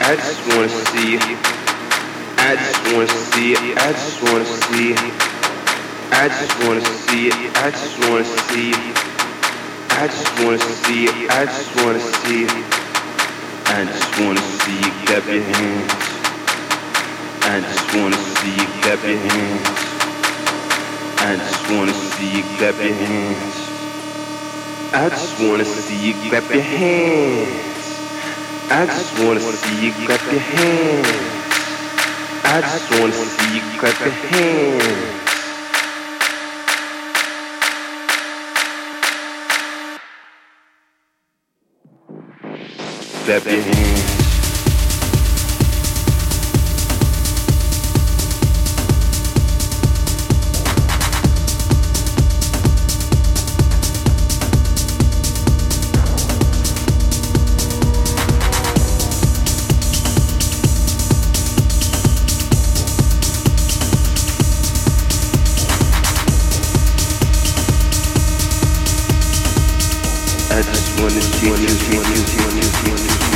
I just wanna see. I just wanna see, I just wanna see. I just wanna see, I just wanna see. I just wanna see, I. I just wanna see you clap your hands. I just wanna see you clap your hands. I just wanna see you clap your hands. I just wanna see you clap your hands. I just wanna see you clap your hands. I just wanna see you clap your hands. clap your hands. I just wanna see you, see you, see you, see you.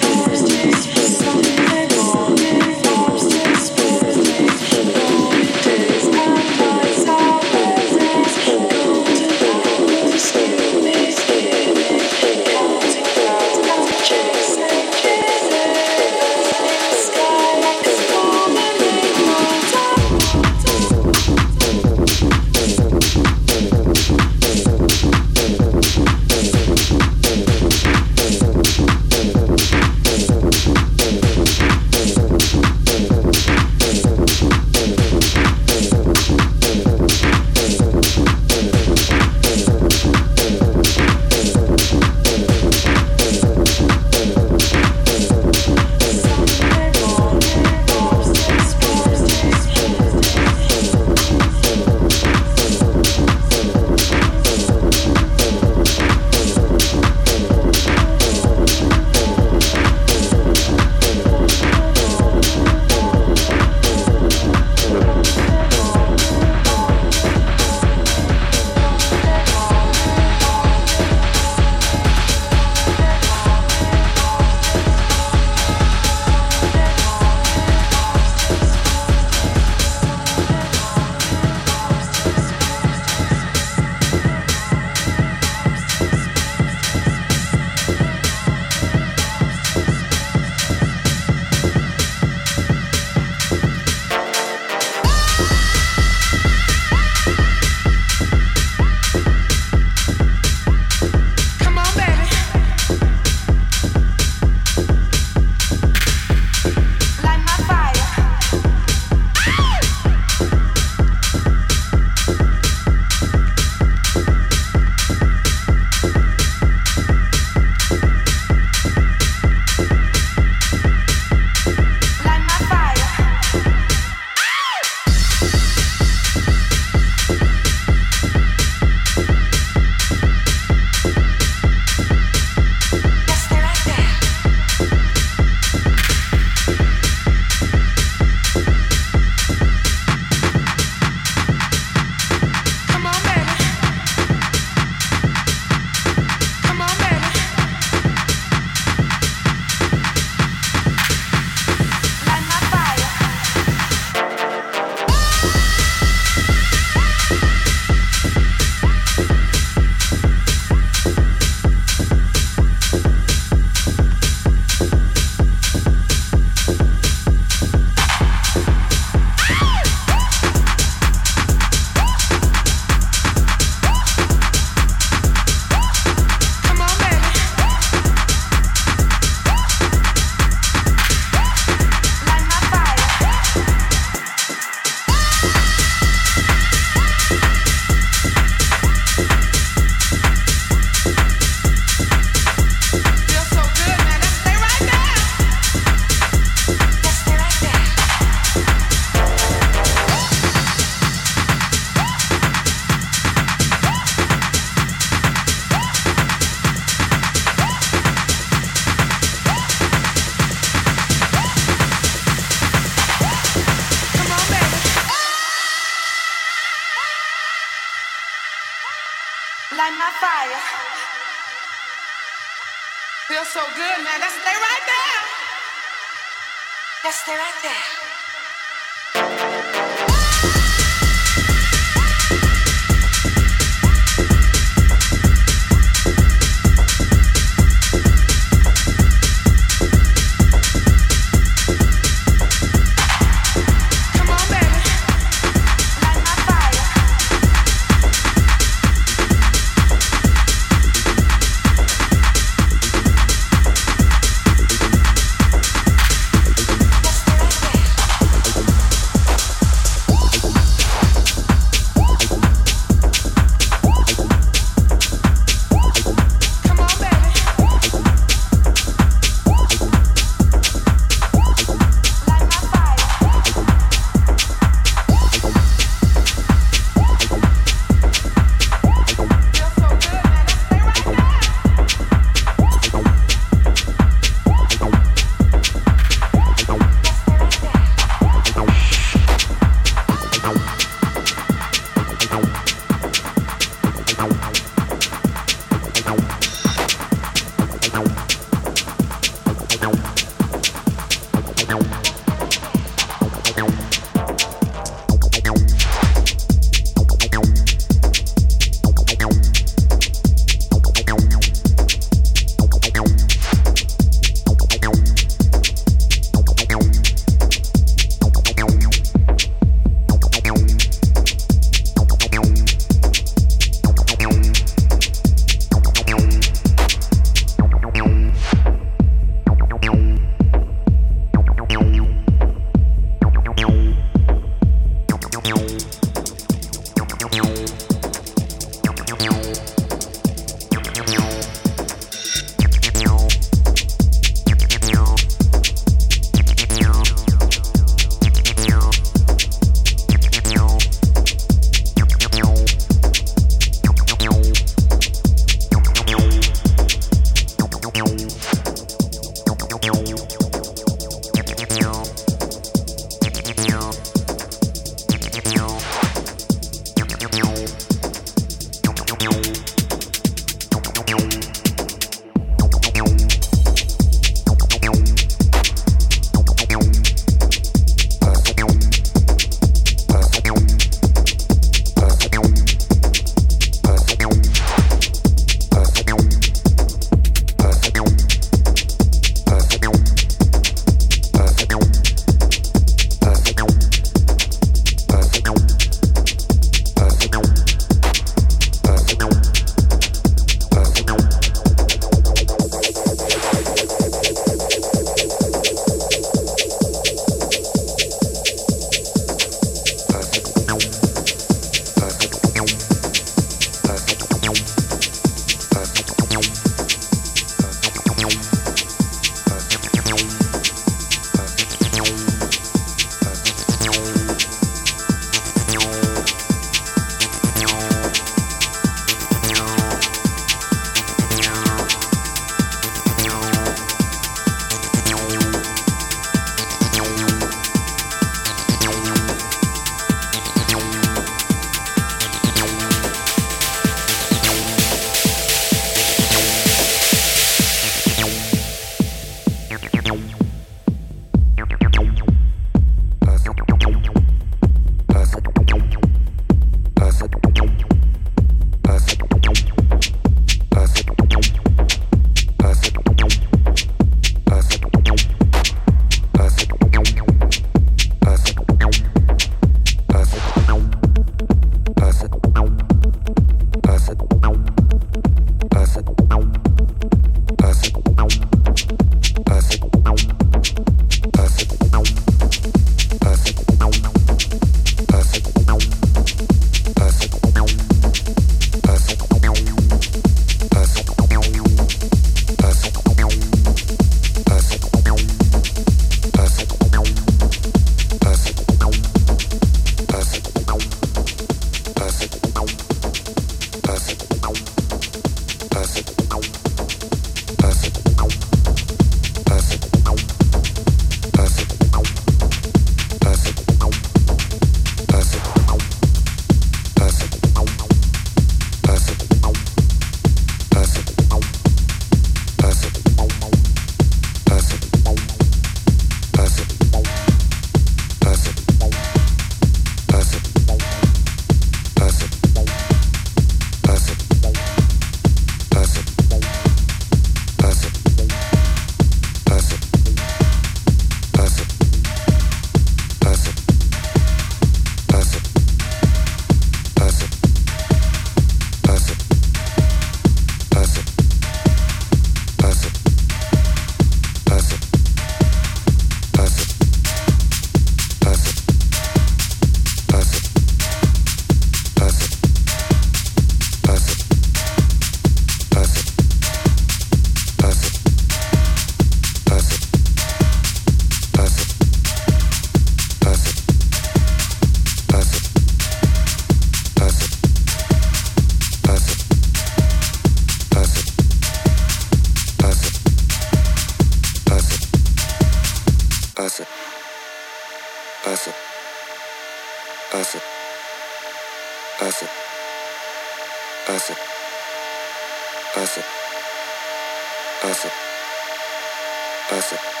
passa.